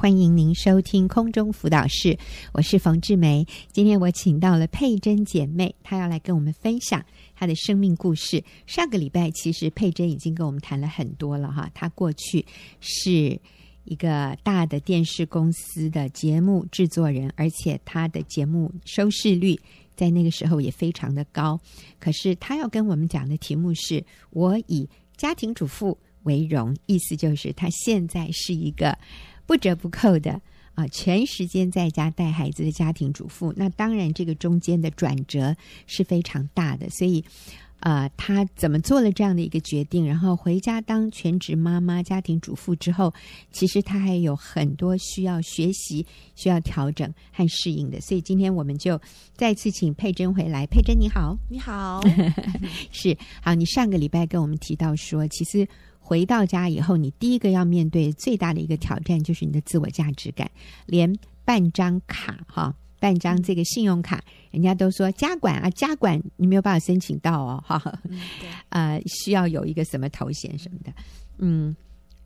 欢迎您收听空中辅导室，我是冯志梅。今天我请到了佩珍姐妹，她要来跟我们分享她的生命故事。上个礼拜，其实佩珍已经跟我们谈了很多了哈。她过去是一个大的电视公司的节目制作人，而且她的节目收视率在那个时候也非常的高。可是她要跟我们讲的题目是“我以家庭主妇为荣”，意思就是她现在是一个。不折不扣的啊，全时间在家带孩子的家庭主妇，那当然这个中间的转折是非常大的。所以，呃，她怎么做了这样的一个决定，然后回家当全职妈妈、家庭主妇之后，其实她还有很多需要学习、需要调整和适应的。所以今天我们就再次请佩珍回来。佩珍你好，你好，是好。你上个礼拜跟我们提到说，其实。回到家以后，你第一个要面对最大的一个挑战就是你的自我价值感。连半张卡哈，办张这个信用卡，人家都说家管啊，家管你没有办法申请到哦，哈，嗯，呃，需要有一个什么头衔什么的，嗯，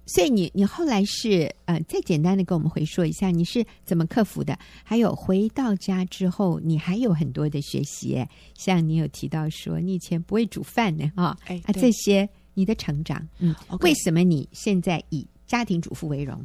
所以你你后来是呃，再简单的跟我们回说一下你是怎么克服的？还有回到家之后，你还有很多的学习，像你有提到说你以前不会煮饭呢，啊，哎，啊这些。你的成长，嗯.为什么你现在以家庭主妇为荣？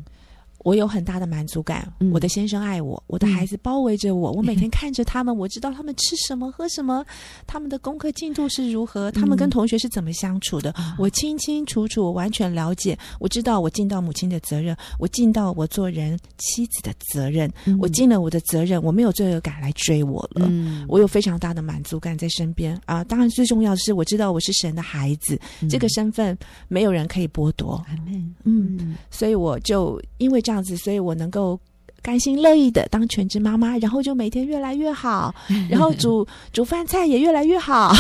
我有很大的满足感，嗯、我的先生爱我，我的孩子包围着我，嗯、我每 天看着他们，我知道他们吃什么、喝什么，他们的功课进度是如何，他们跟同学是怎么相处的，嗯、我清清楚楚，我完全了解。我知道我尽到母亲的责任，我尽到我做人妻子的责任，嗯、我尽了我的责任，我没有罪恶感来追我了。嗯、我有非常大的满足感在身边啊！当然，最重要的是，我知道我是神的孩子，嗯、这个身份没有人可以剥夺。嗯，嗯，所以我就因为这样子，所以我能够甘心乐意的当全职妈妈，然后就每天越来越好，然后煮煮饭菜也越来越好，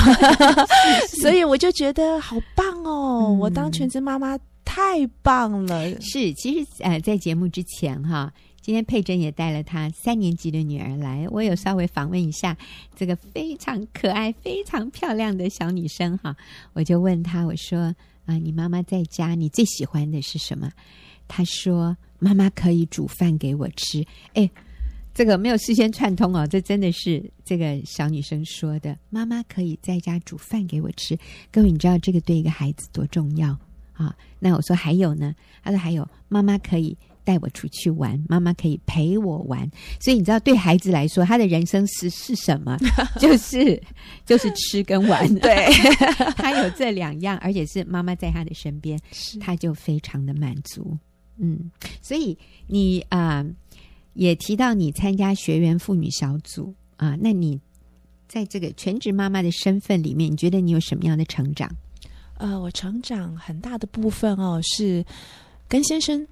所以我就觉得好棒哦！嗯、我当全职妈妈太棒了。是，其实呃，在节目之前哈，今天佩珍也带了她三年级的女儿来，我有稍微访问一下这个非常可爱、非常漂亮的小女生哈，我就问她，我说啊、呃，你妈妈在家，你最喜欢的是什么？她说。妈妈可以煮饭给我吃，哎，这个没有事先串通哦，这真的是这个小女生说的。妈妈可以在家煮饭给我吃，各位你知道这个对一个孩子多重要啊？那我说还有呢，她说还有，妈妈可以带我出去玩，妈妈可以陪我玩。所以你知道，对孩子来说，他的人生是是什么？就是就是吃跟玩。对，他有这两样，而且是妈妈在他的身边，他就非常的满足。嗯，所以你啊、也提到你参加学员妇女小组啊、那你在这个全职妈妈的身份里面，你觉得你有什么样的成长？呃，我成长很大的部分哦，是跟先生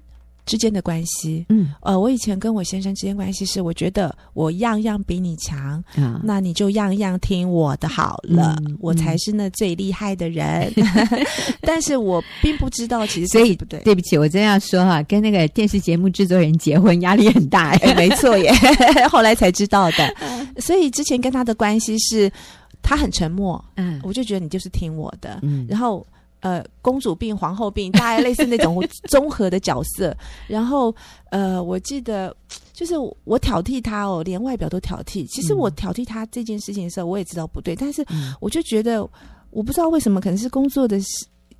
之间的关系，嗯，呃，我以前跟我先生之间关系是，我觉得我样样比你强，嗯，那你就样样听我的好了，嗯、我才是那最厉害的人。嗯、但是我并不知道，其实所以不对，对不起，我真要说哈，跟那个电视节目制作人结婚压力很大，哎，没错耶，后来才知道的。所以之前跟他的关系是，他很沉默，嗯，我就觉得你就是听我的，嗯，然后。呃，公主病、皇后病，大概类似那种 综合的角色。然后，呃，我记得就是我挑剔他哦，连外表都挑剔。其实我挑剔他这件事情的时候，我也知道不对，但是我就觉得，我不知道为什么，可能是工作的。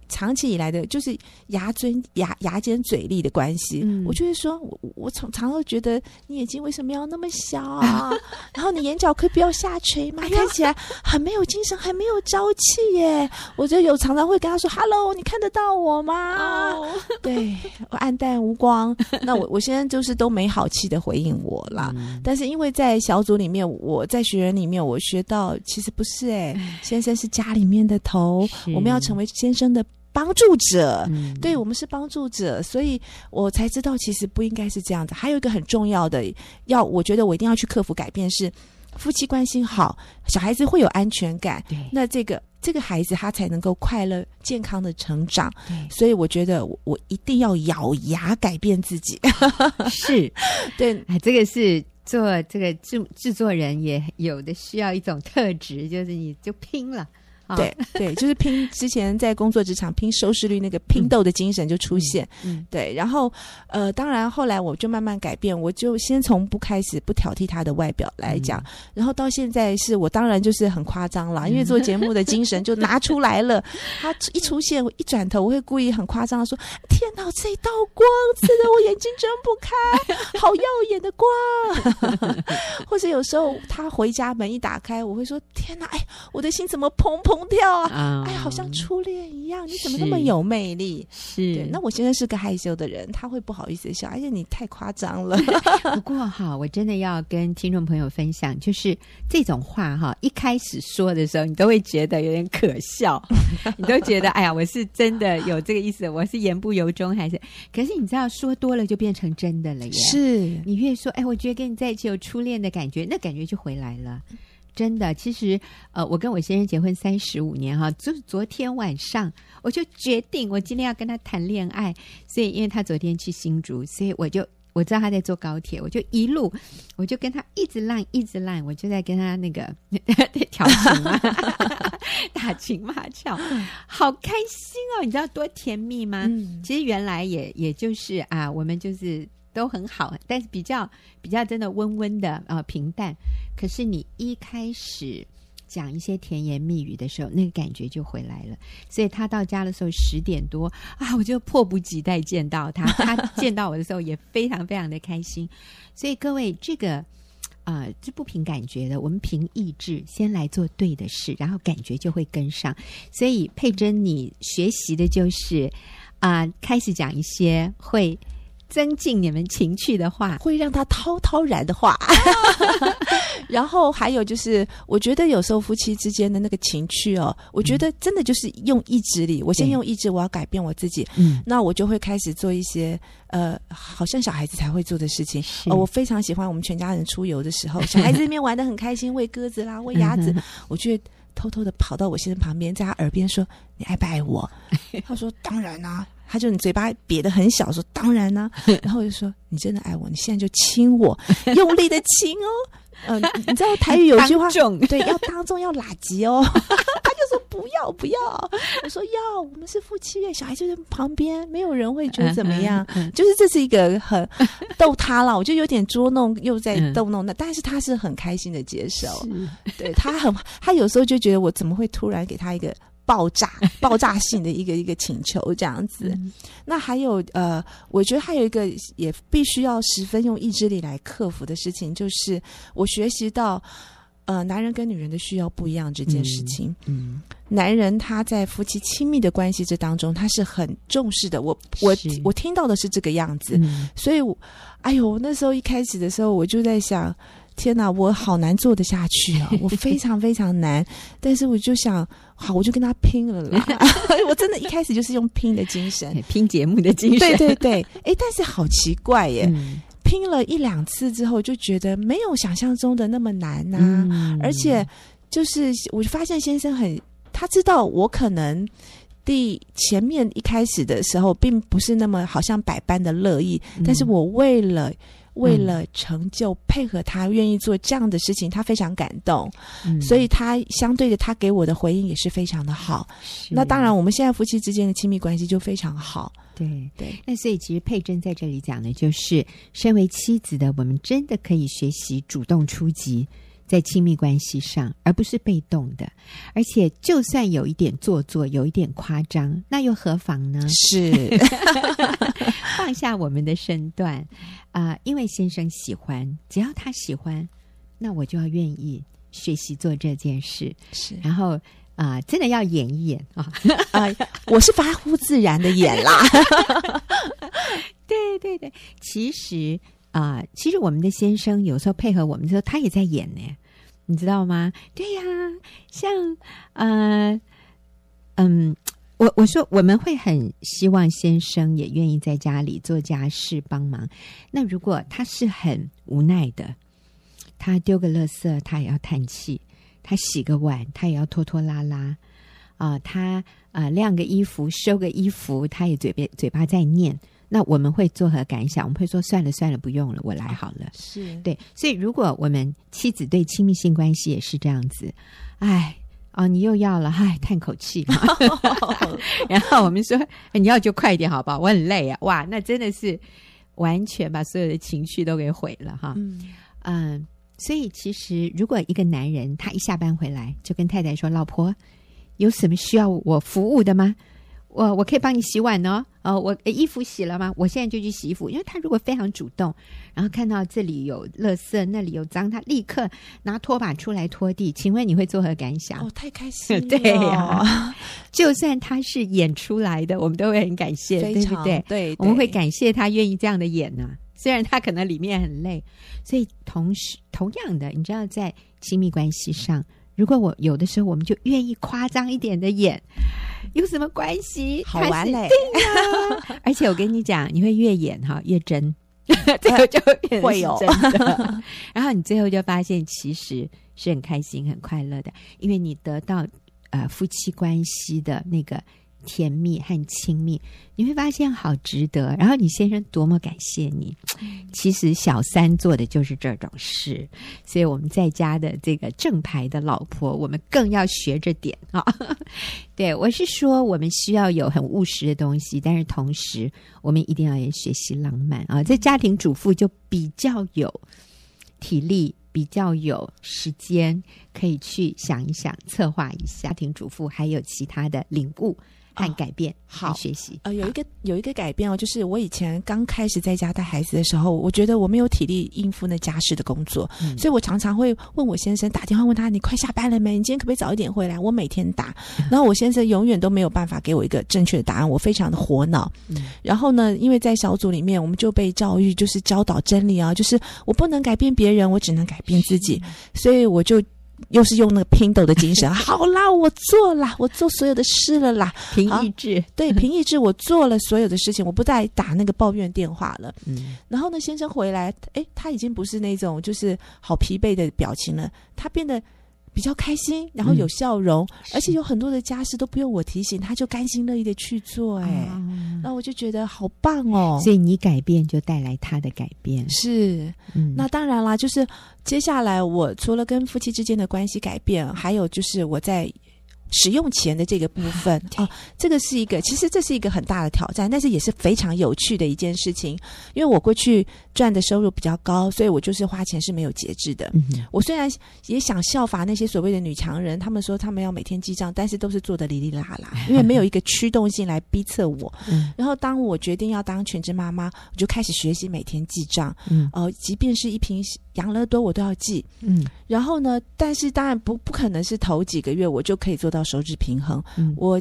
长期以来的，就是牙尊牙牙尖嘴利的关系。嗯、我就会说，我我常常会觉得你眼睛为什么要那么小啊？然后你眼角可以不要下垂吗？看起来很没有精神，很没有朝气耶。我就有常常会跟他说：“Hello，你看得到我吗？”哦、对我黯淡无光。那我我现在就是都没好气的回应我啦。嗯、但是因为在小组里面，我在学员里面，我学到其实不是哎，先生是家里面的头，我们要成为先生的。帮助者，嗯、对我们是帮助者，所以我才知道其实不应该是这样子。还有一个很重要的，要我觉得我一定要去克服改变是，夫妻关系好，小孩子会有安全感，对那这个这个孩子他才能够快乐健康的成长。对所以我觉得我，我一定要咬牙改变自己。是，对，哎，这个是做这个制制作人也有的需要一种特质，就是你就拼了。对对，就是拼之前在工作职场拼收视率那个拼斗的精神就出现。嗯，嗯对。然后呃，当然后来我就慢慢改变，我就先从不开始不挑剔他的外表来讲，嗯、然后到现在是我当然就是很夸张了，因为做节目的精神就拿出来了。他一出现，我一转头，我会故意很夸张的说：“天哪，这一道光刺得我眼睛睁不开，好耀眼的光。”或者有时候他回家门一打开，我会说：“天哪，哎，我的心怎么砰砰跳啊？哎，好像初恋一样，你怎么那么有魅力？”是，对，那我现在是个害羞的人，他会不好意思笑，而且你太夸张了。不过哈，我真的要跟听众朋友分享，就是这种话哈，一开始说的时候，你都会觉得有点可笑，你都觉得哎呀，我是真的有这个意思，我是言不由衷还是？可是你知道，说多了就变成真的了耶。是，你越说，哎，我觉得跟你在一起有初恋的感觉，那感觉就回来了。真的，其实呃，我跟我先生结婚三十五年哈，就是昨天晚上我就决定，我今天要跟他谈恋爱。所以，因为他昨天去新竹，所以我就我知道他在坐高铁，我就一路我就跟他一直烂，一直烂，我就在跟他那个 调情嘛，打情骂俏，好开心哦！你知道多甜蜜吗？嗯、其实原来也也就是啊，我们就是。都很好，但是比较比较真的温温的啊、呃、平淡。可是你一开始讲一些甜言蜜语的时候，那个感觉就回来了。所以他到家的时候十点多啊，我就迫不及待见到他。他 见到我的时候也非常非常的开心。所以各位，这个啊、呃，这不凭感觉的，我们凭意志先来做对的事，然后感觉就会跟上。所以佩珍，你学习的就是啊、呃，开始讲一些会。增进你们情趣的话，会让他滔滔然的话，然后还有就是，我觉得有时候夫妻之间的那个情趣哦，我觉得真的就是用意志力。我先用意志，我要改变我自己，嗯，那我就会开始做一些呃，好像小孩子才会做的事情。呃，我非常喜欢我们全家人出游的时候，小孩子那边玩的很开心，喂鸽子啦，喂鸭子，我就偷偷的跑到我先生旁边，在他耳边说：“你爱不爱我？”他说：“当然啊。”他就你嘴巴瘪得很小，说当然呢、啊，然后我就说你真的爱我，你现在就亲我，用力的亲哦，嗯、呃，你知道台语有句话，众。对，要当众要喇舌哦，他就说不要不要，我说要，我们是夫妻，小孩就在旁边，没有人会觉得怎么样，就是这是一个很逗他了，我就有点捉弄又在逗弄那，但是他是很开心的接受，对他很，他有时候就觉得我怎么会突然给他一个。爆炸、爆炸性的一个一个请求这样子，嗯、那还有呃，我觉得还有一个也必须要十分用意志力来克服的事情，就是我学习到，呃，男人跟女人的需要不一样这件事情。嗯，嗯男人他在夫妻亲密的关系这当中，他是很重视的。我我我听到的是这个样子，嗯、所以，哎呦，那时候一开始的时候，我就在想。天哪，我好难做得下去啊！我非常非常难，但是我就想，好，我就跟他拼了啦！我真的一开始就是用拼的精神，拼节目的精神，对对对。哎，但是好奇怪耶，嗯、拼了一两次之后，就觉得没有想象中的那么难呐、啊。嗯、而且，就是我就发现先生很，他知道我可能第前面一开始的时候，并不是那么好像百般的乐意，嗯、但是我为了。为了成就配合他，愿意做这样的事情，他非常感动，嗯、所以他相对的，他给我的回应也是非常的好。那当然，我们现在夫妻之间的亲密关系就非常好。对对，对那所以其实佩珍在这里讲的，就是身为妻子的我们，真的可以学习主动出击。在亲密关系上，而不是被动的，而且就算有一点做作，有一点夸张，那又何妨呢？是 放下我们的身段啊、呃，因为先生喜欢，只要他喜欢，那我就要愿意学习做这件事。是，然后啊、呃，真的要演一演啊啊、呃！我是发乎自然的演啦。对对对，其实。啊、其实我们的先生有时候配合我们的时候，他也在演呢，你知道吗？对呀，像呃，嗯，我我说我们会很希望先生也愿意在家里做家事帮忙。那如果他是很无奈的，他丢个垃圾他也要叹气，他洗个碗他也要拖拖拉拉啊、他啊、晾个衣服收个衣服，他也嘴边嘴巴在念。那我们会作何感想？我们会说算了算了，不用了，我来好了。是对，所以如果我们妻子对亲密性关系也是这样子，哎哦，你又要了，唉，叹口气。然后我们说，你要就快一点，好不好？我很累啊，哇，那真的是完全把所有的情绪都给毁了哈。嗯，嗯，所以其实如果一个男人他一下班回来就跟太太说：“老婆，有什么需要我服务的吗？”我我可以帮你洗碗哦，哦，我衣服洗了吗？我现在就去洗衣服。因为他如果非常主动，然后看到这里有垃圾，那里有脏，他立刻拿拖把出来拖地。请问你会作何感想？哦，太开心 了！对呀、啊，就算他是演出来的，我们都会很感谢，对不对？对，我们会感谢他愿意这样的演呢、啊。虽然他可能里面很累，所以同时同样的，你知道，在亲密关系上。如果我有的时候，我们就愿意夸张一点的演，有什么关系？好玩嘞！而且我跟你讲，你会越演哈越真，最后就会有真的。然后你最后就发现，其实是很开心、很快乐的，因为你得到呃夫妻关系的那个。甜蜜和亲密，你会发现好值得。然后你先生多么感谢你。其实小三做的就是这种事，所以我们在家的这个正牌的老婆，我们更要学着点啊。对，我是说，我们需要有很务实的东西，但是同时我们一定要也学习浪漫啊。这家庭主妇就比较有体力，比较有时间可以去想一想、策划一下。家庭主妇还有其他的领悟。看改变，哦、好学习。呃，有一个有一个改变哦，就是我以前刚开始在家带孩子的时候，我觉得我没有体力应付那家事的工作，嗯、所以我常常会问我先生，打电话问他：“你快下班了没？你今天可不可以早一点回来？”我每天打，然后我先生永远都没有办法给我一个正确的答案，我非常的火恼。嗯、然后呢，因为在小组里面，我们就被教育就是教导真理啊，就是我不能改变别人，我只能改变自己，所以我就。又是用那个拼斗的精神，好啦，我做啦，我做所有的事了啦，凭意志，对，凭意志，我做了所有的事情，我不再打那个抱怨电话了。嗯，然后呢，先生回来，哎，他已经不是那种就是好疲惫的表情了，他变得。比较开心，然后有笑容，嗯、而且有很多的家事都不用我提醒，他就甘心乐意的去做，哎，那、啊、我就觉得好棒哦。所以你改变就带来他的改变，是，嗯、那当然啦，就是接下来我除了跟夫妻之间的关系改变，还有就是我在。使用钱的这个部分哦，这个是一个，其实这是一个很大的挑战，但是也是非常有趣的一件事情。因为我过去赚的收入比较高，所以我就是花钱是没有节制的。嗯、我虽然也想效法那些所谓的女强人，他们说他们要每天记账，但是都是做的哩哩啦啦，因为没有一个驱动性来逼测我。嗯、然后当我决定要当全职妈妈，我就开始学习每天记账。嗯，呃，即便是一瓶养乐多，我都要记。嗯，然后呢，但是当然不不可能是头几个月我就可以做到。到收支平衡，嗯、我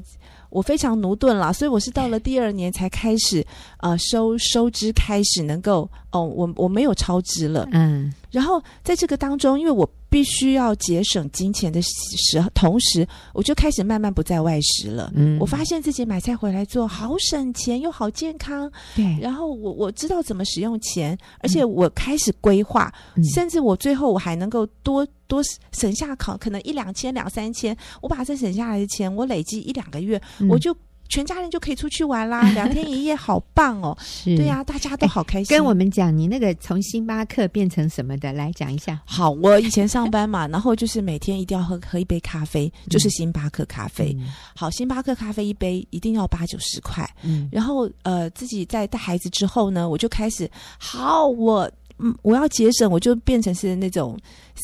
我非常驽钝了，所以我是到了第二年才开始，呃，收收支开始能够哦，我我没有超支了，嗯，然后在这个当中，因为我。必须要节省金钱的时候，同时我就开始慢慢不在外食了。嗯，我发现自己买菜回来做好省钱又好健康。对，然后我我知道怎么使用钱，而且我开始规划，嗯、甚至我最后我还能够多多省下考可能一两千两三千，我把这省下来的钱，我累积一两个月，嗯、我就。全家人就可以出去玩啦，两天一夜，好棒哦！是对呀、啊，大家都好开心。跟我们讲，你那个从星巴克变成什么的，来讲一下。好，我以前上班嘛，然后就是每天一定要喝喝一杯咖啡，就是星巴克咖啡。嗯、好，星巴克咖啡一杯一定要八九十块。嗯，然后呃，自己在带孩子之后呢，我就开始好我。嗯，我要节省，我就变成是那种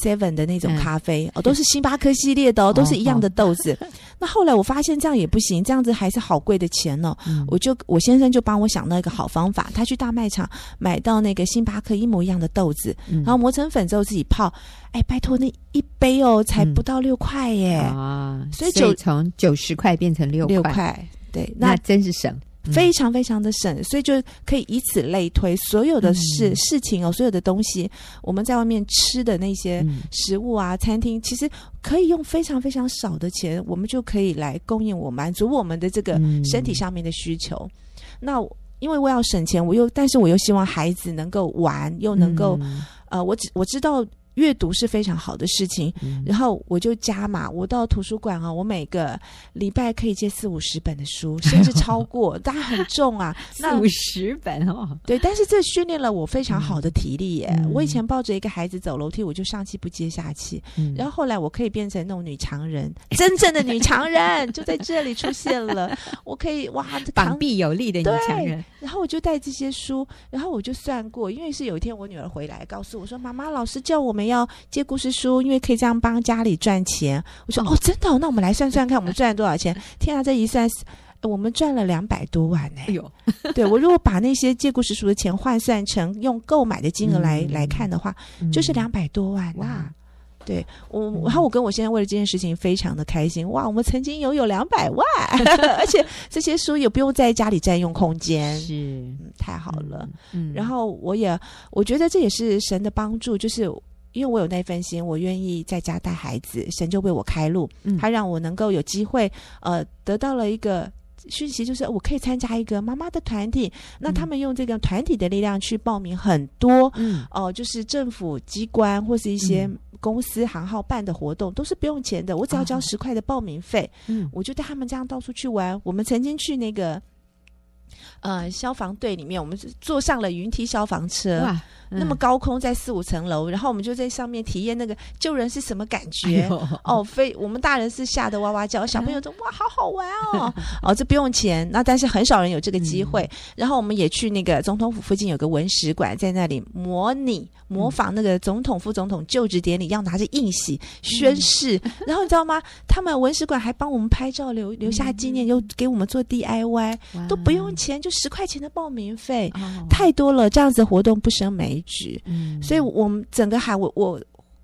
seven 的那种咖啡、嗯、哦，都是星巴克系列的哦，都是一样的豆子。哦、那后来我发现这样也不行，这样子还是好贵的钱哦。嗯、我就我先生就帮我想到一个好方法，他去大卖场买到那个星巴克一模一样的豆子，嗯、然后磨成粉之后自己泡。哎，拜托，那一杯哦，才不到六块耶！啊、所以就从九十块变成六块，六块，对，那，那真是省。非常非常的省，所以就可以以此类推，所有的事、嗯、事情哦，所有的东西，我们在外面吃的那些食物啊，嗯、餐厅其实可以用非常非常少的钱，我们就可以来供应我满足我们的这个身体上面的需求。嗯、那因为我要省钱，我又但是我又希望孩子能够玩，又能够、嗯、呃，我只我知道阅读是非常好的事情，嗯、然后我就加码，我到图书馆啊，我每个礼拜可以借四五十本的书，甚至超过，当然很重啊，四五十本哦。对，但是这训练了我非常好的体力耶。嗯、我以前抱着一个孩子走楼梯，我就上气不接下气，嗯、然后后来我可以变成那种女强人，真正的女强人就在这里出现了。我可以哇，膀臂有力的女强人。然后我就带这些书，然后我就算过，因为是有一天我女儿回来告诉我说：“妈妈，老师叫我们。”要借故事书，因为可以这样帮家里赚钱。我说哦，真的哦？那我们来算算看，我们赚了多少钱？天啊，这一算，我们赚了两百多万呢！哎呦，对，我如果把那些借故事书的钱换算成用购买的金额来、嗯、来看的话，就是两百多万哇！对我，然后我跟我现在为了这件事情非常的开心哇！我们曾经拥有两百万，而且这些书也不用在家里占用空间，是、嗯、太好了。嗯，然后我也我觉得这也是神的帮助，就是。因为我有那份心，我愿意在家带孩子，神就为我开路，嗯、他让我能够有机会，呃，得到了一个讯息，就是我可以参加一个妈妈的团体。嗯、那他们用这个团体的力量去报名很多，哦、嗯。呃，就是政府机关或是一些公司行号办的活动，嗯、都是不用钱的，我只要交十块的报名费，嗯，我就带他们这样到处去玩。我们曾经去那个，呃，消防队里面，我们是坐上了云梯消防车。哇那么高空在四五层楼，然后我们就在上面体验那个救人是什么感觉、哎、哦，非我们大人是吓得哇哇叫，小朋友说哇好好玩哦 哦，这不用钱，那但是很少人有这个机会。嗯、然后我们也去那个总统府附近有个文史馆，在那里模拟模仿那个总统副总统就职典礼，要拿着印玺宣誓。嗯、然后你知道吗？他们文史馆还帮我们拍照留留下纪念，嗯、又给我们做 DIY，都不用钱，就十块钱的报名费，哦、太多了，这样子活动不胜枚举，嗯，所以我们整个海，我我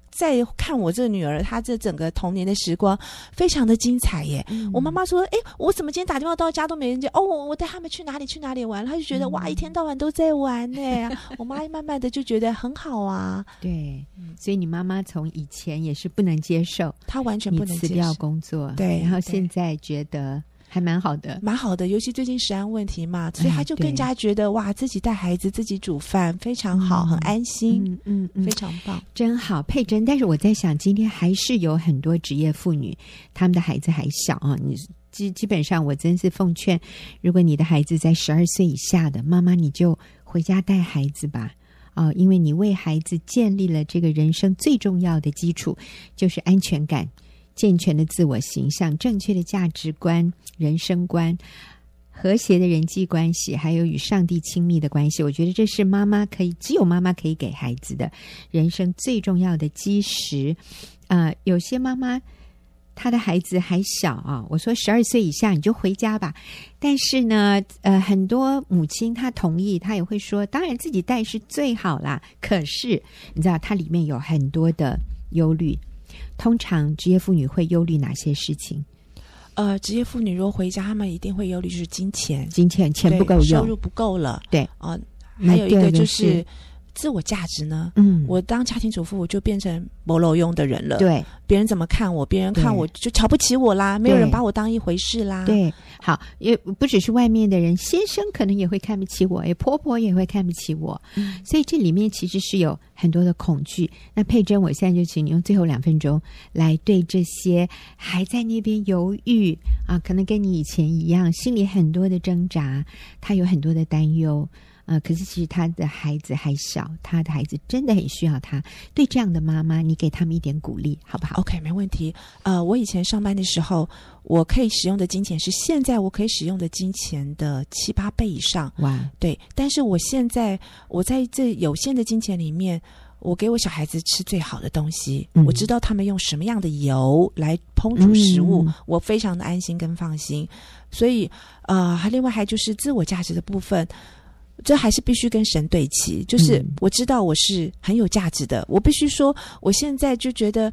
在看我这个女儿，她这整个童年的时光非常的精彩耶。嗯、我妈妈说：“哎，我怎么今天打电话到家都没人接？哦，我带他们去哪里去哪里玩？”她就觉得、嗯、哇，一天到晚都在玩呢。我妈慢慢的就觉得很好啊。对，所以你妈妈从以前也是不能接受，她完全不能辞掉工作，对，然后现在觉得。还蛮好的，蛮好的，尤其最近食安问题嘛，所以他就更加觉得、哎、哇，自己带孩子，自己煮饭非常好，嗯、很安心，嗯嗯，嗯非常棒，真好，佩珍。但是我在想，今天还是有很多职业妇女，他们的孩子还小啊。你基基本上，我真是奉劝，如果你的孩子在十二岁以下的妈妈，你就回家带孩子吧，啊，因为你为孩子建立了这个人生最重要的基础，就是安全感。健全的自我形象、正确的价值观、人生观、和谐的人际关系，还有与上帝亲密的关系，我觉得这是妈妈可以，只有妈妈可以给孩子的人生最重要的基石。呃，有些妈妈她的孩子还小啊，我说十二岁以下你就回家吧。但是呢，呃，很多母亲她同意，她也会说，当然自己带是最好啦。可是你知道，它里面有很多的忧虑。通常职业妇女会忧虑哪些事情？呃，职业妇女如果回家，她们一定会忧虑就是金钱，金钱钱不够用，收入不够了。对啊、呃，还有一个就是。自我价值呢？嗯，我当家庭主妇，我就变成没路用的人了。对，别人怎么看我？别人看我就瞧不起我啦，没有人把我当一回事啦。对，好，也不只是外面的人，先生可能也会看不起我，哎，婆婆也会看不起我。嗯，所以这里面其实是有很多的恐惧。那佩珍，我现在就请你用最后两分钟来对这些还在那边犹豫啊，可能跟你以前一样，心里很多的挣扎，他有很多的担忧。啊、呃！可是其实他的孩子还小，他的孩子真的很需要他。对这样的妈妈，你给他们一点鼓励，好不好？OK，没问题。呃，我以前上班的时候，我可以使用的金钱是现在我可以使用的金钱的七八倍以上。哇，对。但是我现在我在这有限的金钱里面，我给我小孩子吃最好的东西。嗯、我知道他们用什么样的油来烹煮食物，嗯、我非常的安心跟放心。所以，呃，还另外还就是自我价值的部分。这还是必须跟神对齐，就是我知道我是很有价值的，嗯、我必须说，我现在就觉得，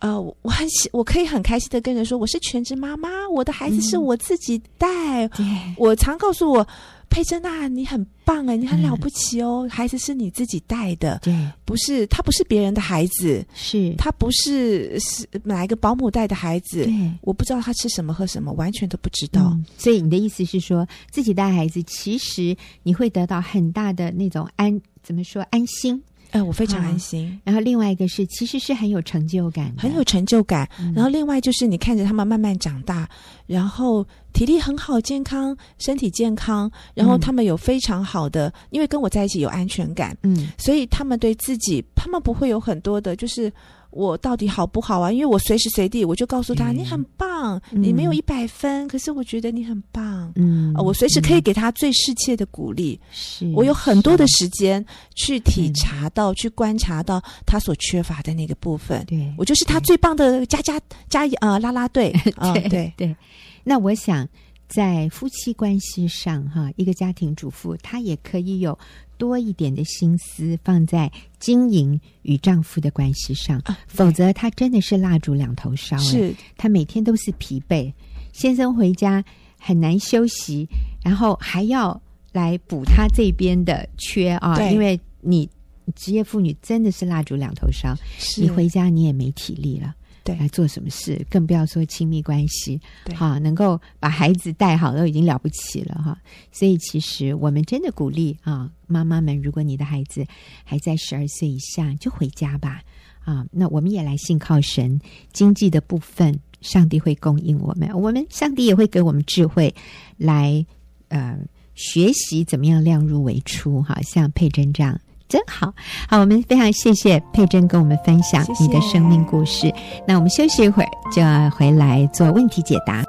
呃，我很喜，我可以很开心的跟人说，我是全职妈妈，我的孩子是我自己带，嗯、我常告诉我。佩珍啊，你很棒哎，你很了不起哦！嗯、孩子是你自己带的，对，不是他不是别人的孩子，是他不是是哪一个保姆带的孩子，对，我不知道他吃什么喝什么，完全都不知道。嗯、所以你的意思是说，自己带孩子，其实你会得到很大的那种安，怎么说安心？哎，我非常安心。嗯、然后另外一个是，其实是很有成就感，很有成就感。嗯、然后另外就是，你看着他们慢慢长大，然后体力很好，健康，身体健康，然后他们有非常好的，嗯、因为跟我在一起有安全感，嗯，所以他们对自己，他们不会有很多的，就是。我到底好不好啊？因为我随时随地我就告诉他，嗯、你很棒，嗯、你没有一百分，可是我觉得你很棒。嗯，我随时可以给他最适切的鼓励。是，我有很多的时间去体察到、去观察到他所缺乏的那个部分。对，我就是他最棒的加加加呃啦啦队。对对对。那我想在夫妻关系上哈，一个家庭主妇她也可以有。多一点的心思放在经营与丈夫的关系上，啊、否则他真的是蜡烛两头烧。是，他每天都是疲惫，先生回家很难休息，然后还要来补他这边的缺啊。对因为你职业妇女真的是蜡烛两头烧，你回家你也没体力了。对，来做什么事，更不要说亲密关系，对哈，能够把孩子带好都已经了不起了哈。所以，其实我们真的鼓励啊，妈妈们，如果你的孩子还在十二岁以下，就回家吧啊。那我们也来信靠神，经济的部分，上帝会供应我们，我们上帝也会给我们智慧来呃学习怎么样量入为出哈。像佩珍这样。真好，好，我们非常谢谢佩珍跟我们分享你的生命故事。谢谢。那我们休息一会儿，就要回来做问题解答。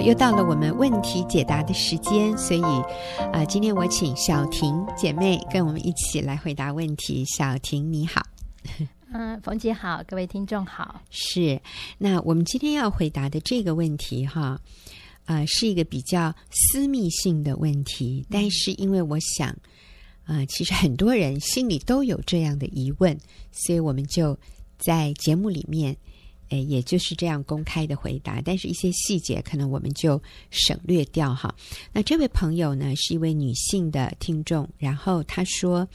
又到了我们问题解答的时间，所以，啊、呃，今天我请小婷姐妹跟我们一起来回答问题。小婷你好，嗯，冯姐好，各位听众好。是，那我们今天要回答的这个问题哈，呃，是一个比较私密性的问题，但是因为我想，啊、呃，其实很多人心里都有这样的疑问，所以我们就在节目里面。哎，也就是这样公开的回答，但是一些细节可能我们就省略掉哈。那这位朋友呢，是一位女性的听众，然后她说，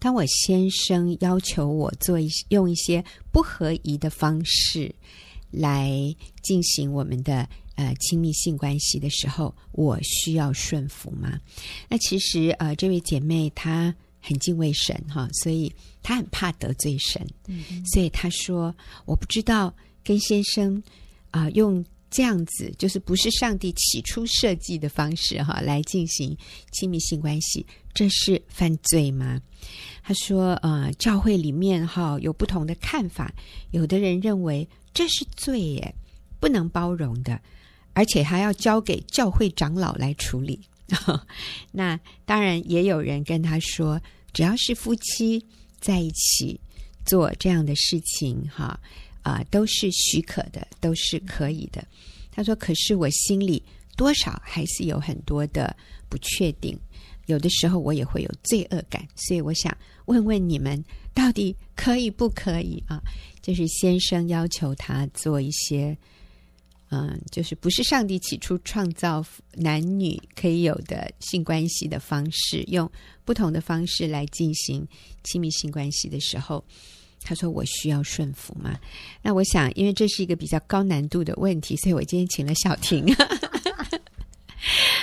当我先生要求我做一用一些不合宜的方式来进行我们的呃亲密性关系的时候，我需要顺服吗？那其实呃，这位姐妹她很敬畏神哈，所以她很怕得罪神，所以她说我不知道。跟先生啊、用这样子就是不是上帝起初设计的方式哈，来进行亲密性关系，这是犯罪吗？他说，呃，教会里面哈有不同的看法，有的人认为这是罪耶，不能包容的，而且还要交给教会长老来处理。那当然也有人跟他说，只要是夫妻在一起做这样的事情哈。啊、都是许可的，都是可以的。他说：“可是我心里多少还是有很多的不确定，有的时候我也会有罪恶感。所以我想问问你们，到底可以不可以啊？就是先生要求他做一些，嗯，就是不是上帝起初创造男女可以有的性关系的方式，用不同的方式来进行亲密性关系的时候。”他说：“我需要顺服吗？”那我想，因为这是一个比较高难度的问题，所以我今天请了小婷。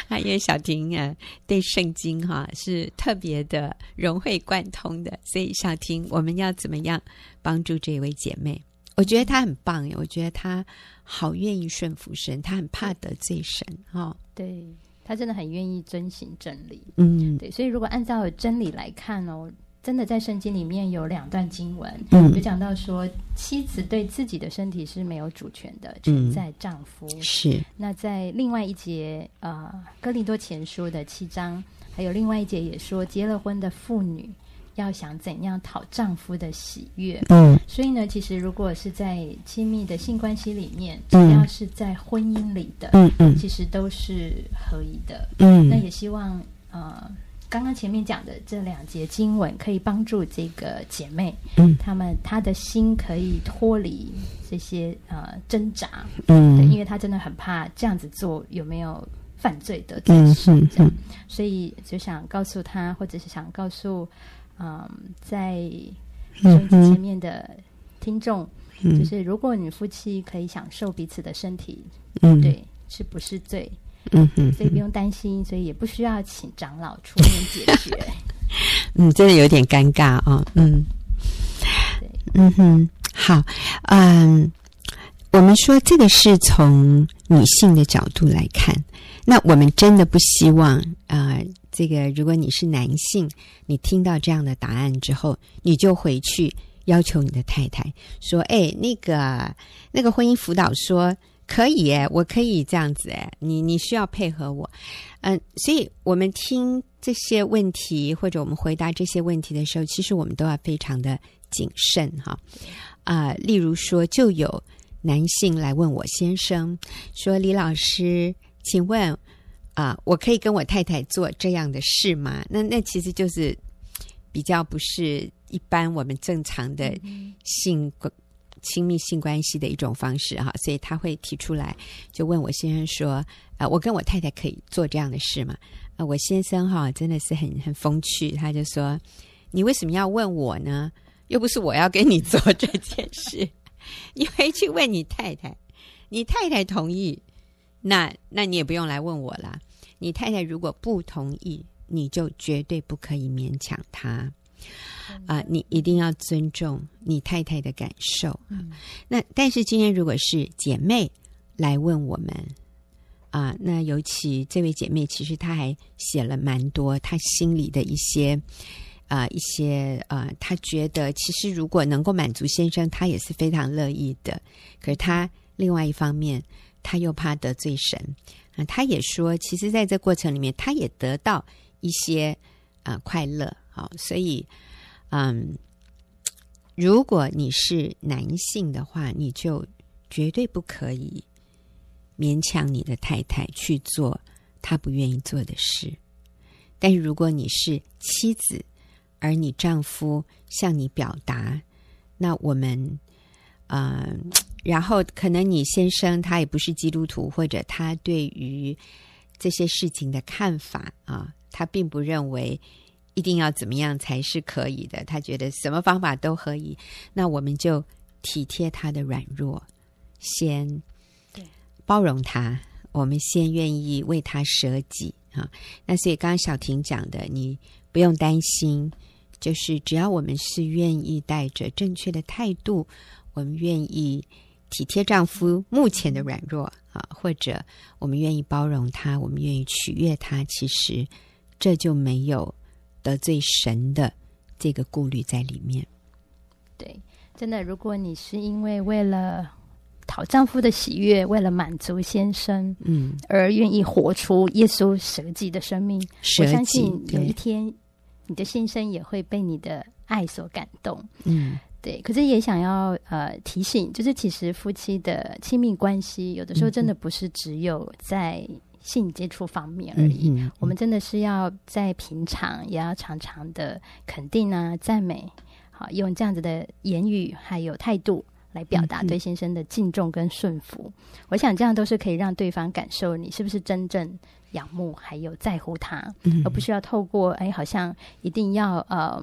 啊，因为小婷啊，对圣经哈、啊、是特别的融会贯通的，所以小婷，我们要怎么样帮助这位姐妹？我觉得她很棒，我觉得她好愿意顺服神，她很怕得罪神哈。哦、对，她真的很愿意遵行真理。嗯，对，所以如果按照真理来看哦。真的在圣经里面有两段经文，嗯，就讲到说，妻子对自己的身体是没有主权的，全在丈夫。嗯、是。那在另外一节，呃，哥林多前书的七章，还有另外一节也说，结了婚的妇女要想怎样讨丈夫的喜悦。嗯。所以呢，其实如果是在亲密的性关系里面，只要是在婚姻里的，嗯嗯，其实都是合宜的。嗯。那也希望，呃。刚刚前面讲的这两节经文，可以帮助这个姐妹，嗯，她们她的心可以脱离这些呃挣扎，嗯，对，因为她真的很怕这样子做有没有犯罪的这样，嗯嗯嗯，所以就想告诉她，或者是想告诉，嗯，在收音机前面的听众，嗯、就是如果你夫妻可以享受彼此的身体，嗯，对，是不是罪？嗯哼，所以不用担心，所以也不需要请长老出面解决。嗯，真的有点尴尬啊、哦。嗯，嗯哼，好，嗯，我们说这个是从女性的角度来看，那我们真的不希望啊、呃，这个如果你是男性，你听到这样的答案之后，你就回去要求你的太太说：“哎，那个那个婚姻辅导说。”可以诶，我可以这样子哎，你你需要配合我，嗯，所以我们听这些问题或者我们回答这些问题的时候，其实我们都要非常的谨慎哈。啊、呃，例如说，就有男性来问我先生说：“李老师，请问啊、呃，我可以跟我太太做这样的事吗？”那那其实就是比较不是一般我们正常的性。亲密性关系的一种方式哈，所以他会提出来，就问我先生说：“啊、呃，我跟我太太可以做这样的事吗？”啊、我先生哈真的是很很风趣，他就说：“你为什么要问我呢？又不是我要跟你做这件事，你回去问你太太，你太太同意，那那你也不用来问我了。你太太如果不同意，你就绝对不可以勉强她。”啊、呃，你一定要尊重你太太的感受。嗯，那但是今天如果是姐妹来问我们，啊、呃，那尤其这位姐妹其实她还写了蛮多她心里的一些啊、呃、一些呃，她觉得其实如果能够满足先生，她也是非常乐意的。可是她另外一方面，她又怕得罪神啊、呃。她也说，其实在这过程里面，她也得到一些啊、呃、快乐。好，所以，嗯，如果你是男性的话，你就绝对不可以勉强你的太太去做她不愿意做的事。但是，如果你是妻子，而你丈夫向你表达，那我们，嗯，然后可能你先生他也不是基督徒，或者他对于这些事情的看法啊，他并不认为。一定要怎么样才是可以的？他觉得什么方法都可以，那我们就体贴他的软弱，先包容他。我们先愿意为他舍己啊。那所以刚刚小婷讲的，你不用担心，就是只要我们是愿意带着正确的态度，我们愿意体贴丈夫目前的软弱啊，或者我们愿意包容他，我们愿意取悦他，其实这就没有。得罪神的这个顾虑在里面，对，真的，如果你是因为为了讨丈夫的喜悦，为了满足先生，嗯，而愿意活出耶稣舍己的生命，我相信有一天你的先生也会被你的爱所感动，嗯，对。可是也想要呃提醒，就是其实夫妻的亲密关系，有的时候真的不是只有在。性接触方面而已，嗯嗯、我们真的是要在平常也要常常的肯定啊、赞美，好，用这样子的言语还有态度来表达对先生的敬重跟顺服。我想这样都是可以让对方感受你是不是真正仰慕还有在乎他，嗯、而不需要透过哎，好像一定要呃。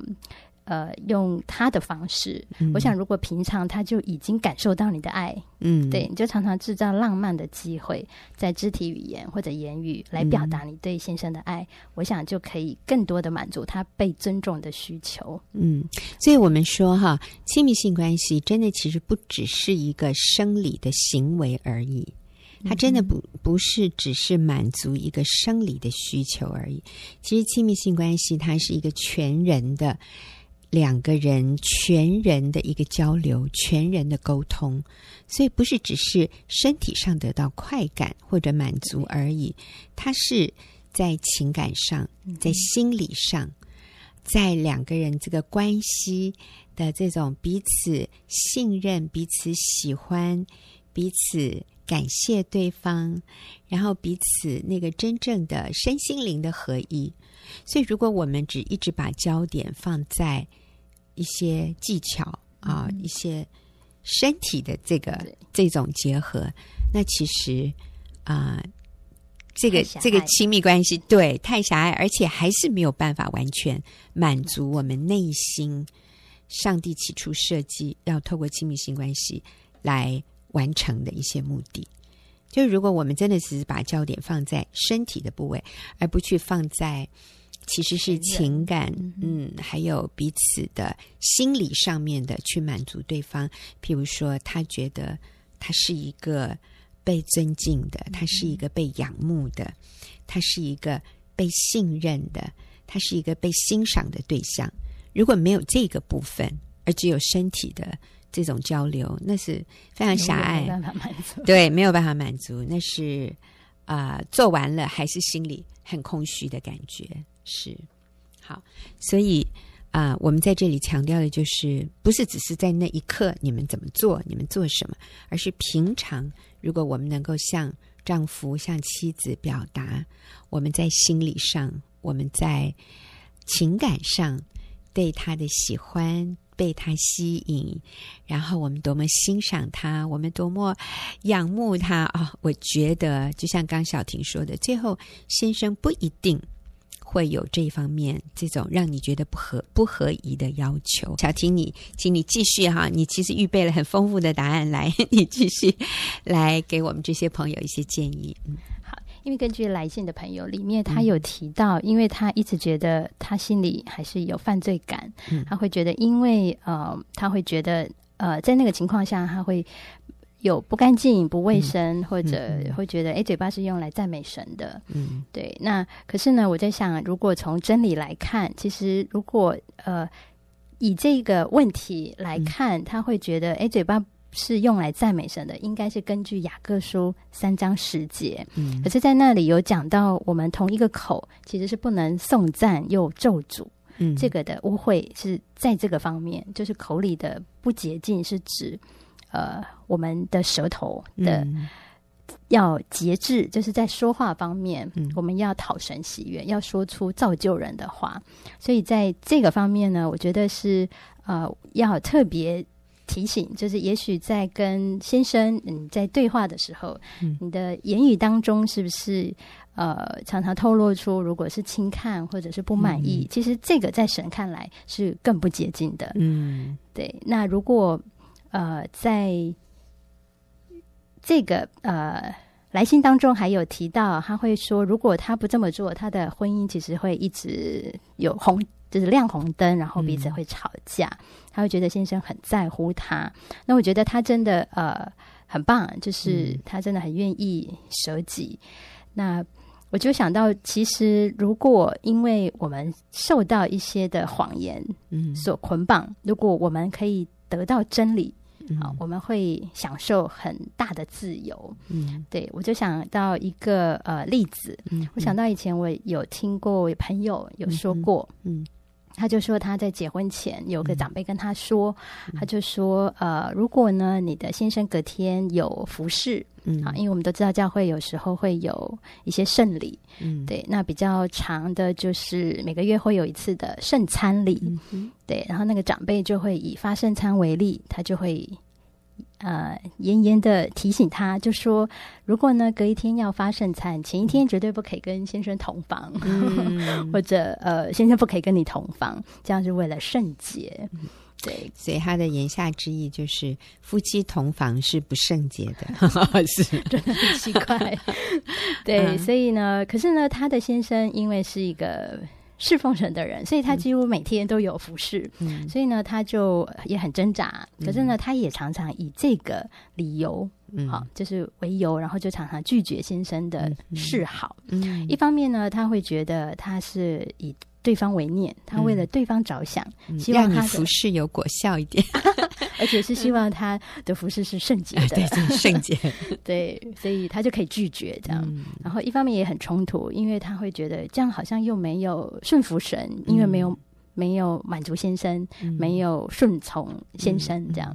呃，用他的方式，嗯、我想如果平常他就已经感受到你的爱，嗯，对，你就常常制造浪漫的机会，在肢体语言或者言语来表达你对先生的爱，嗯、我想就可以更多的满足他被尊重的需求。嗯，所以我们说哈，亲密性关系真的其实不只是一个生理的行为而已，它真的不不是只是满足一个生理的需求而已。其实亲密性关系它是一个全人的。两个人全人的一个交流，全人的沟通，所以不是只是身体上得到快感或者满足而已，它是在情感上，在心理上，在两个人这个关系的这种彼此信任、彼此喜欢、彼此感谢对方，然后彼此那个真正的身心灵的合一。所以，如果我们只一直把焦点放在一些技巧啊，嗯、一些身体的这个这种结合，那其实啊、呃，这个这个亲密关系对太狭隘，而且还是没有办法完全满足我们内心上帝起初设计要透过亲密性关系来完成的一些目的。就如果我们真的只是把焦点放在身体的部位，而不去放在其实是情感，嗯，还有彼此的心理上面的去满足对方。譬如说，他觉得他是一个被尊敬的，他是一个被仰慕的，他是一个被信任的，他是一个被欣赏的对象。如果没有这个部分，而只有身体的这种交流，那是非常狭隘。对，没有办法满足，那是啊、呃，做完了还是心里很空虚的感觉。是好，所以啊、我们在这里强调的就是，不是只是在那一刻你们怎么做，你们做什么，而是平常，如果我们能够向丈夫、向妻子表达我们在心理上，我们在情感上。对他的喜欢，被他吸引，然后我们多么欣赏他，我们多么仰慕他啊、我觉得，就像刚小婷说的，最后先生不一定会有这一方面这种让你觉得不合不合宜的要求。小婷，你请你继续哈，你其实预备了很丰富的答案来，你继续来给我们这些朋友一些建议。嗯。因为根据来信的朋友里面，他有提到，因为他一直觉得他心里还是有犯罪感，嗯、他会觉得，因为呃，他会觉得呃，在那个情况下，他会有不干净、不卫生，嗯、或者会觉得，哎，嘴巴是用来赞美神的，嗯，对。那可是呢，我在想，如果从真理来看，其实如果呃以这个问题来看，嗯、他会觉得，哎，嘴巴。是用来赞美神的，应该是根据雅各书三章十节。嗯，可是，在那里有讲到，我们同一个口其实是不能颂赞又咒诅。嗯，这个的污秽是在这个方面，就是口里的不洁净，是指呃我们的舌头的要节制，就是在说话方面，嗯，我们要讨神喜悦，要说出造就人的话。所以在这个方面呢，我觉得是呃要特别。提醒就是，也许在跟先生嗯在对话的时候，嗯、你的言语当中是不是呃常常透露出，如果是轻看或者是不满意，嗯、其实这个在神看来是更不洁净的。嗯，对。那如果呃在这个呃来信当中还有提到，他会说，如果他不这么做，他的婚姻其实会一直有红。就是亮红灯，然后彼此会吵架，嗯、他会觉得先生很在乎他。那我觉得他真的呃很棒，就是他真的很愿意舍己。嗯、那我就想到，其实如果因为我们受到一些的谎言嗯所捆绑，嗯、如果我们可以得到真理，嗯、啊，我们会享受很大的自由。嗯，对，我就想到一个呃例子，嗯，我想到以前我有听过朋友有说过，嗯。嗯他就说他在结婚前有个长辈跟他说，嗯、他就说呃，如果呢你的先生隔天有服侍，嗯啊，因为我们都知道教会有时候会有一些圣礼，嗯，对，那比较长的就是每个月会有一次的圣餐礼，嗯、对，然后那个长辈就会以发圣餐为例，他就会。呃，严严的提醒他，就说如果呢隔一天要发圣餐，前一天绝对不可以跟先生同房，嗯、或者呃先生不可以跟你同房，这样是为了圣洁。对，所以他的言下之意就是夫妻同房是不圣洁的，是 真的很奇怪。对，嗯、所以呢，可是呢，他的先生因为是一个。侍奉神的人，所以他几乎每天都有服侍，嗯、所以呢，他就也很挣扎。可是呢，他也常常以这个理由，嗯，好，就是为由，然后就常常拒绝先生的示好。嗯，一方面呢，他会觉得他是以。对方为念，他为了对方着想，嗯、希望他的服侍有果效一点，而且是希望他的服侍是圣洁的，对，圣洁，对，所以他就可以拒绝这样。嗯、然后一方面也很冲突，因为他会觉得这样好像又没有顺服神，因为没有、嗯、没有满足先生，嗯、没有顺从先生这样。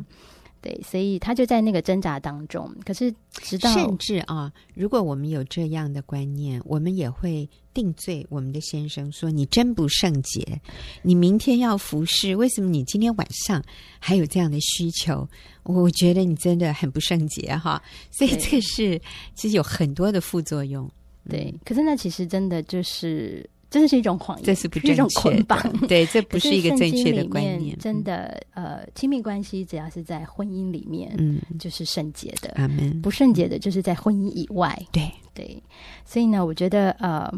对，所以他就在那个挣扎当中。可是，直到甚至啊，如果我们有这样的观念，我们也会定罪我们的先生，说你真不圣洁，你明天要服侍，为什么你今天晚上还有这样的需求？我觉得你真的很不圣洁哈。所以这个是其实有很多的副作用。对，可是那其实真的就是真的是一种谎言，这是不正确的，是一种捆绑。对，这不是一个正确的观念。真的，呃，亲密关系只要是在婚姻里面，嗯，就是圣洁的。不圣洁的，就是在婚姻以外。对对，所以呢，我觉得，呃，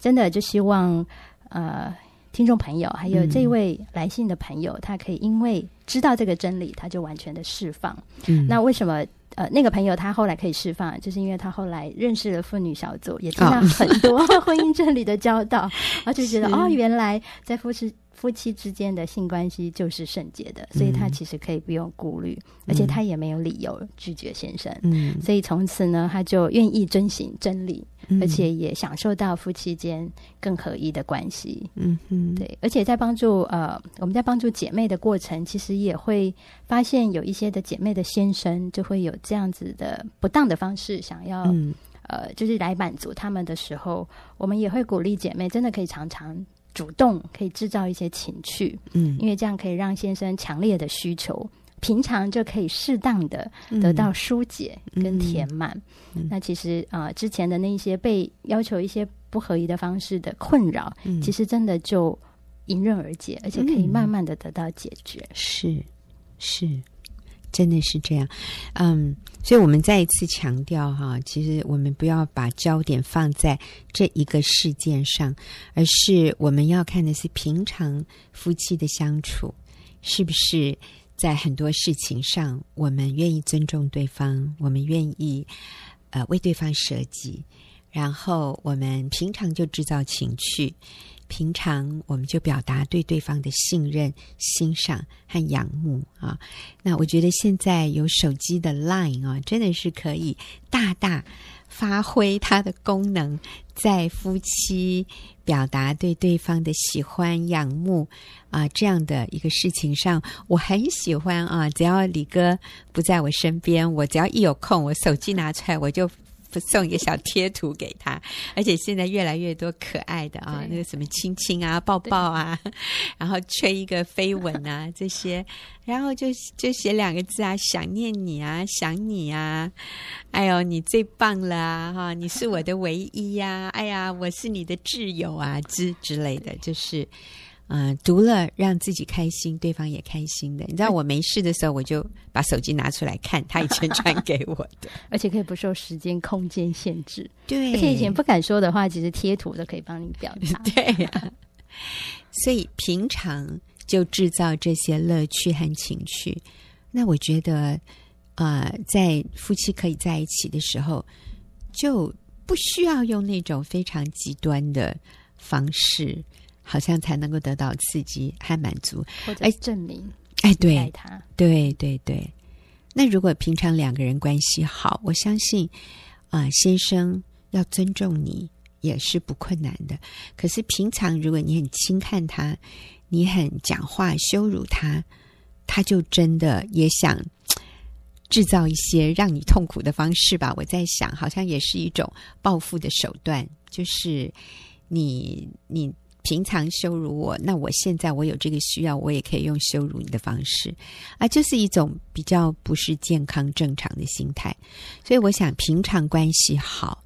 真的就希望，呃，听众朋友还有这位来信的朋友，嗯、他可以因为知道这个真理，他就完全的释放。嗯，那为什么？呃，那个朋友他后来可以释放，就是因为他后来认识了妇女小组，也听到很多 婚姻真理的教导，而且觉得哦，原来在夫妻夫妻之间的性关系就是圣洁的，所以他其实可以不用顾虑，嗯、而且他也没有理由拒绝先生。嗯，所以从此呢，他就愿意遵行真理。而且也享受到夫妻间更合一的关系，嗯嗯，对。而且在帮助呃，我们在帮助姐妹的过程，其实也会发现有一些的姐妹的先生就会有这样子的不当的方式，想要、嗯、呃，就是来满足他们的时候，我们也会鼓励姐妹真的可以常常主动，可以制造一些情趣，嗯，因为这样可以让先生强烈的需求。平常就可以适当的得到疏解跟填满。嗯嗯、那其实啊、呃，之前的那些被要求一些不合宜的方式的困扰，嗯、其实真的就迎刃而解，而且可以慢慢的得到解决。嗯、是是，真的是这样。嗯，所以我们再一次强调哈，其实我们不要把焦点放在这一个事件上，而是我们要看的是平常夫妻的相处是不是。在很多事情上，我们愿意尊重对方，我们愿意呃为对方舍己，然后我们平常就制造情趣，平常我们就表达对对方的信任、欣赏和仰慕啊。那我觉得现在有手机的 Line 啊，真的是可以大大发挥它的功能，在夫妻表达对对方的喜欢、仰慕啊这样的一个事情上，我很喜欢啊。只要李哥不在我身边，我只要一有空，我手机拿出来，我就。送一个小贴图给他，而且现在越来越多可爱的啊，那个什么亲亲啊、抱抱啊，然后吹一个飞吻啊 这些，然后就就写两个字啊，想念你啊，想你啊，哎呦，你最棒了啊，哈，你是我的唯一呀，哎呀，我是你的挚友啊之之类的，就是。嗯、呃，读了让自己开心，对方也开心的。你知道我没事的时候，我就把手机拿出来看他以前传给我的，而且可以不受时间、空间限制。对，而且以前不敢说的话，其实贴图都可以帮你表达。对呀、啊，所以平常就制造这些乐趣和情趣。那我觉得，呃，在夫妻可以在一起的时候，就不需要用那种非常极端的方式。好像才能够得到刺激和满足，或者证明哎，对，对对对。那如果平常两个人关系好，我相信啊、呃，先生要尊重你也是不困难的。可是平常如果你很轻看他，你很讲话羞辱他，他就真的也想制造一些让你痛苦的方式吧。我在想，好像也是一种报复的手段，就是你你。平常羞辱我，那我现在我有这个需要，我也可以用羞辱你的方式，啊，就是一种比较不是健康正常的心态。所以我想，平常关系好，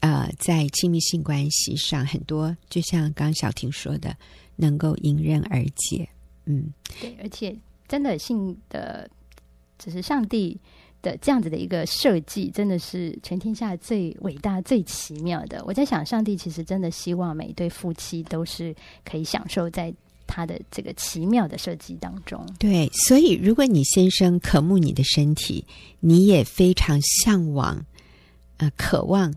呃，在亲密性关系上，很多就像刚小婷说的，能够迎刃而解。嗯，对，而且真的性的，只是上帝。的这样子的一个设计，真的是全天下最伟大、最奇妙的。我在想，上帝其实真的希望每一对夫妻都是可以享受在他的这个奇妙的设计当中。对，所以如果你先生渴慕你的身体，你也非常向往、呃，渴望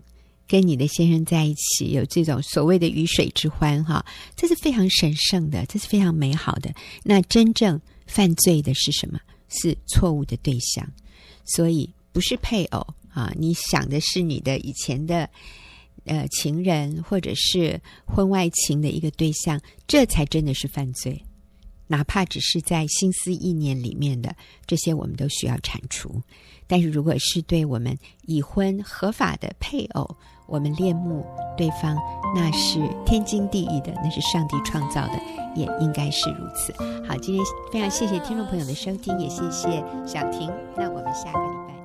跟你的先生在一起，有这种所谓的鱼水之欢，哈，这是非常神圣的，这是非常美好的。那真正犯罪的是什么？是错误的对象。所以不是配偶啊，你想的是你的以前的呃情人，或者是婚外情的一个对象，这才真的是犯罪。哪怕只是在心思意念里面的这些，我们都需要铲除。但是如果是对我们已婚合法的配偶，我们恋慕对方，那是天经地义的，那是上帝创造的，也应该是如此。好，今天非常谢谢听众朋友的收听，也谢谢小婷。那我们下个礼拜。